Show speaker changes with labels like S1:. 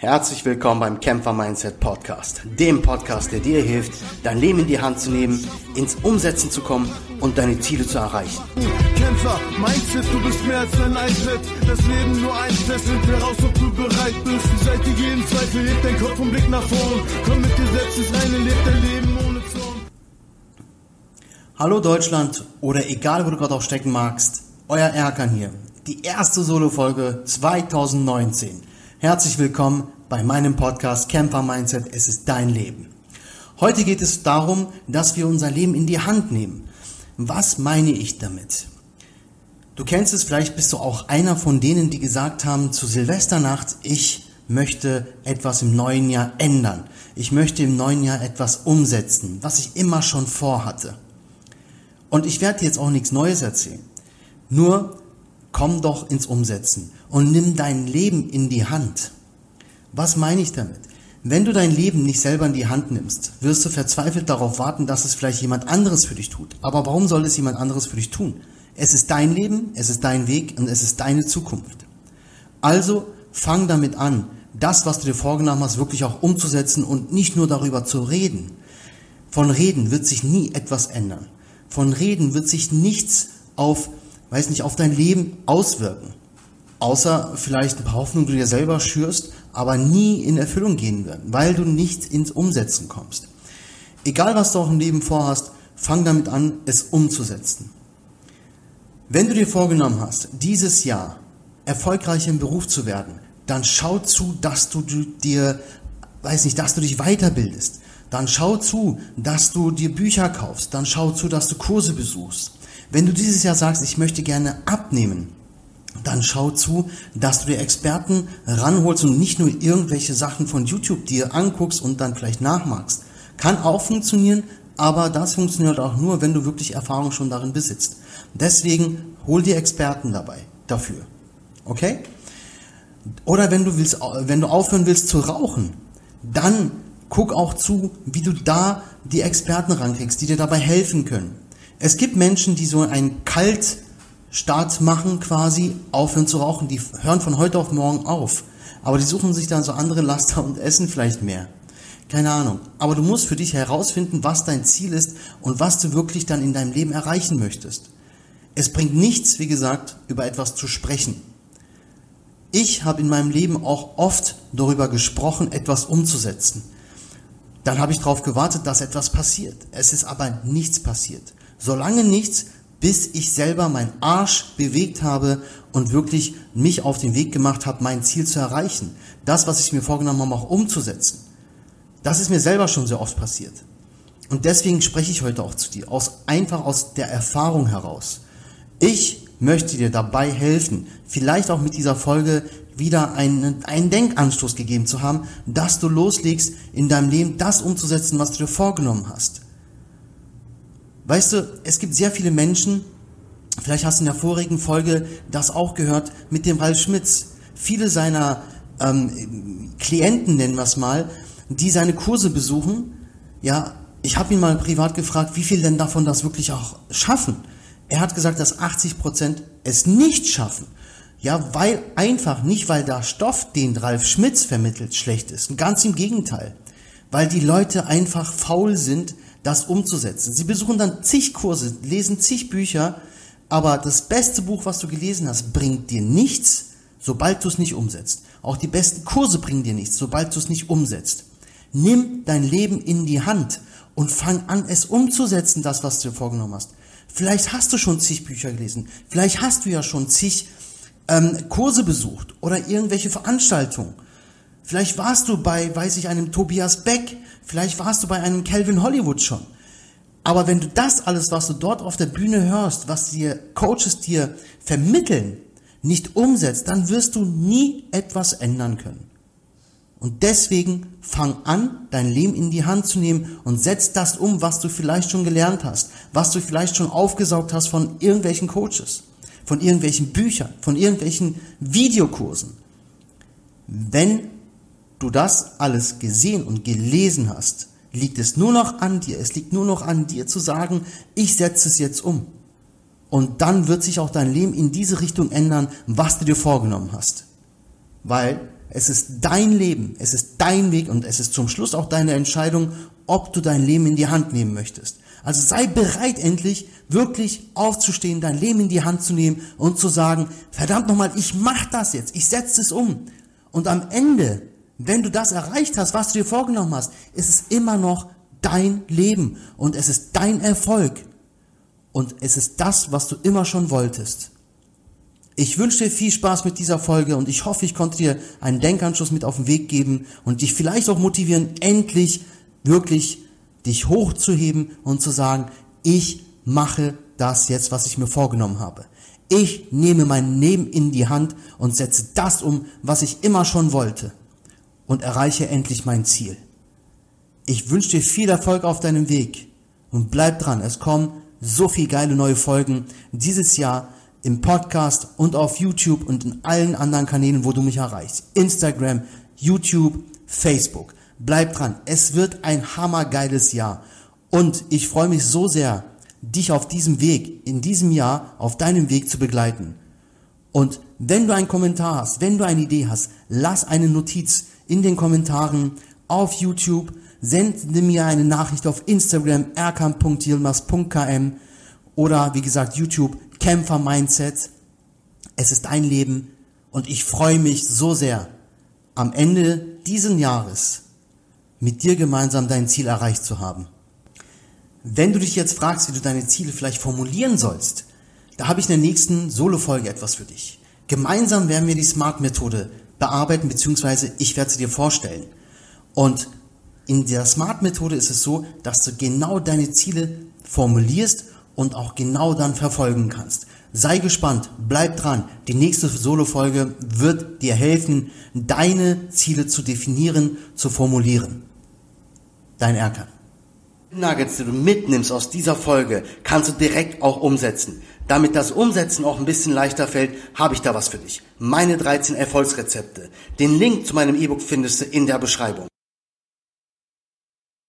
S1: Herzlich willkommen beim Kämpfer Mindset Podcast, dem Podcast, der dir hilft, dein Leben in die Hand zu nehmen, ins Umsetzen zu kommen und deine Ziele zu erreichen.
S2: Kämpfer, Mindset, du bist mehr als ein Eintritt. Das Leben nur ein Test, find heraus, ob du bereit bist. Beseitige jeden Zweifel, heb dein Kopf und Blick nach vorn. Komm mit dir selbst ins Reine, leb dein Leben ohne Zorn.
S1: Hallo Deutschland oder egal, wo du gerade auch stecken magst, euer Erkan hier. Die erste Solo-Folge 2019. Herzlich willkommen bei meinem Podcast Camper Mindset. Es ist dein Leben. Heute geht es darum, dass wir unser Leben in die Hand nehmen. Was meine ich damit? Du kennst es, vielleicht bist du auch einer von denen, die gesagt haben zu Silvesternacht, ich möchte etwas im neuen Jahr ändern. Ich möchte im neuen Jahr etwas umsetzen, was ich immer schon vorhatte. Und ich werde dir jetzt auch nichts Neues erzählen. Nur komm doch ins Umsetzen und nimm dein Leben in die Hand. Was meine ich damit? Wenn du dein Leben nicht selber in die Hand nimmst, wirst du verzweifelt darauf warten, dass es vielleicht jemand anderes für dich tut. Aber warum soll es jemand anderes für dich tun? Es ist dein Leben, es ist dein Weg und es ist deine Zukunft. Also fang damit an, das, was du dir vorgenommen hast, wirklich auch umzusetzen und nicht nur darüber zu reden. Von Reden wird sich nie etwas ändern. Von Reden wird sich nichts auf weiß nicht, auf dein Leben auswirken. Außer vielleicht ein paar Hoffnungen, die du dir selber schürst, aber nie in Erfüllung gehen werden, weil du nicht ins Umsetzen kommst. Egal, was du auch im Leben vorhast, fang damit an, es umzusetzen. Wenn du dir vorgenommen hast, dieses Jahr erfolgreich im Beruf zu werden, dann schau zu, dass du dir, weiß nicht, dass du dich weiterbildest. Dann schau zu, dass du dir Bücher kaufst. Dann schau zu, dass du Kurse besuchst. Wenn du dieses Jahr sagst, ich möchte gerne abnehmen, dann schau zu, dass du dir Experten ranholst und nicht nur irgendwelche Sachen von YouTube dir anguckst und dann vielleicht nachmachst. Kann auch funktionieren, aber das funktioniert auch nur, wenn du wirklich Erfahrung schon darin besitzt. Deswegen hol dir Experten dabei dafür. Okay? Oder wenn du willst, wenn du aufhören willst zu rauchen, dann guck auch zu, wie du da die Experten rankriegst, die dir dabei helfen können. Es gibt Menschen, die so einen Kaltstart machen quasi, aufhören zu rauchen. Die hören von heute auf morgen auf. Aber die suchen sich dann so andere Laster und essen vielleicht mehr. Keine Ahnung. Aber du musst für dich herausfinden, was dein Ziel ist und was du wirklich dann in deinem Leben erreichen möchtest. Es bringt nichts, wie gesagt, über etwas zu sprechen. Ich habe in meinem Leben auch oft darüber gesprochen, etwas umzusetzen. Dann habe ich darauf gewartet, dass etwas passiert. Es ist aber nichts passiert. Solange nichts, bis ich selber meinen Arsch bewegt habe und wirklich mich auf den Weg gemacht habe, mein Ziel zu erreichen. Das, was ich mir vorgenommen habe, auch umzusetzen. Das ist mir selber schon sehr oft passiert. Und deswegen spreche ich heute auch zu dir, aus, einfach aus der Erfahrung heraus. Ich möchte dir dabei helfen, vielleicht auch mit dieser Folge wieder einen, einen Denkanstoß gegeben zu haben, dass du loslegst, in deinem Leben das umzusetzen, was du dir vorgenommen hast. Weißt du, es gibt sehr viele Menschen, vielleicht hast du in der vorigen Folge das auch gehört, mit dem Ralf Schmitz. Viele seiner ähm, Klienten, nennen wir es mal, die seine Kurse besuchen, ja, ich habe ihn mal privat gefragt, wie viel denn davon das wirklich auch schaffen. Er hat gesagt, dass 80 Prozent es nicht schaffen. Ja, weil einfach nicht, weil der Stoff, den Ralf Schmitz vermittelt, schlecht ist. Ganz im Gegenteil. Weil die Leute einfach faul sind, das umzusetzen. Sie besuchen dann zig Kurse, lesen zig Bücher, aber das beste Buch, was du gelesen hast, bringt dir nichts, sobald du es nicht umsetzt. Auch die besten Kurse bringen dir nichts, sobald du es nicht umsetzt. Nimm dein Leben in die Hand und fang an, es umzusetzen, das, was du dir vorgenommen hast. Vielleicht hast du schon zig Bücher gelesen, vielleicht hast du ja schon zig ähm, Kurse besucht oder irgendwelche Veranstaltungen. Vielleicht warst du bei, weiß ich, einem Tobias Beck, vielleicht warst du bei einem Calvin Hollywood schon. Aber wenn du das alles, was du dort auf der Bühne hörst, was dir Coaches dir vermitteln, nicht umsetzt, dann wirst du nie etwas ändern können. Und deswegen fang an, dein Leben in die Hand zu nehmen und setz das um, was du vielleicht schon gelernt hast, was du vielleicht schon aufgesaugt hast von irgendwelchen Coaches, von irgendwelchen Büchern, von irgendwelchen Videokursen. Wenn du das alles gesehen und gelesen hast, liegt es nur noch an dir. Es liegt nur noch an dir zu sagen, ich setze es jetzt um. Und dann wird sich auch dein Leben in diese Richtung ändern, was du dir vorgenommen hast. weil es ist dein Leben, es ist dein Weg und es ist zum Schluss auch deine Entscheidung, ob du dein Leben in die Hand nehmen möchtest. Also sei bereit endlich wirklich aufzustehen, dein Leben in die Hand zu nehmen und zu sagen, verdammt nochmal, ich mach das jetzt, ich setze es um. Und am Ende, wenn du das erreicht hast, was du dir vorgenommen hast, ist es immer noch dein Leben und es ist dein Erfolg. Und es ist das, was du immer schon wolltest. Ich wünsche dir viel Spaß mit dieser Folge und ich hoffe, ich konnte dir einen Denkanschluss mit auf den Weg geben und dich vielleicht auch motivieren, endlich wirklich dich hochzuheben und zu sagen, ich mache das jetzt, was ich mir vorgenommen habe. Ich nehme mein Leben in die Hand und setze das um, was ich immer schon wollte und erreiche endlich mein Ziel. Ich wünsche dir viel Erfolg auf deinem Weg und bleib dran. Es kommen so viel geile neue Folgen dieses Jahr im Podcast und auf YouTube und in allen anderen Kanälen, wo du mich erreichst. Instagram, YouTube, Facebook. Bleib dran. Es wird ein hammergeiles Jahr. Und ich freue mich so sehr, dich auf diesem Weg, in diesem Jahr, auf deinem Weg zu begleiten. Und wenn du einen Kommentar hast, wenn du eine Idee hast, lass eine Notiz in den Kommentaren auf YouTube, sende mir eine Nachricht auf Instagram erkan.yilmaz.km oder wie gesagt YouTube Kämpfer Mindset. Es ist dein Leben und ich freue mich so sehr, am Ende diesen Jahres mit dir gemeinsam dein Ziel erreicht zu haben. Wenn du dich jetzt fragst, wie du deine Ziele vielleicht formulieren sollst, da habe ich in der nächsten Solo-Folge etwas für dich. Gemeinsam werden wir die Smart-Methode bearbeiten, beziehungsweise ich werde sie dir vorstellen. Und in der Smart-Methode ist es so, dass du genau deine Ziele formulierst und auch genau dann verfolgen kannst. Sei gespannt, bleib dran. Die nächste Solo-Folge wird dir helfen, deine Ziele zu definieren, zu formulieren. Dein Erkan. Nuggets, die du mitnimmst aus dieser Folge, kannst du direkt auch umsetzen. Damit das Umsetzen auch ein bisschen leichter fällt, habe ich da was für dich. Meine 13 Erfolgsrezepte. Den Link zu meinem E-Book findest du in der Beschreibung.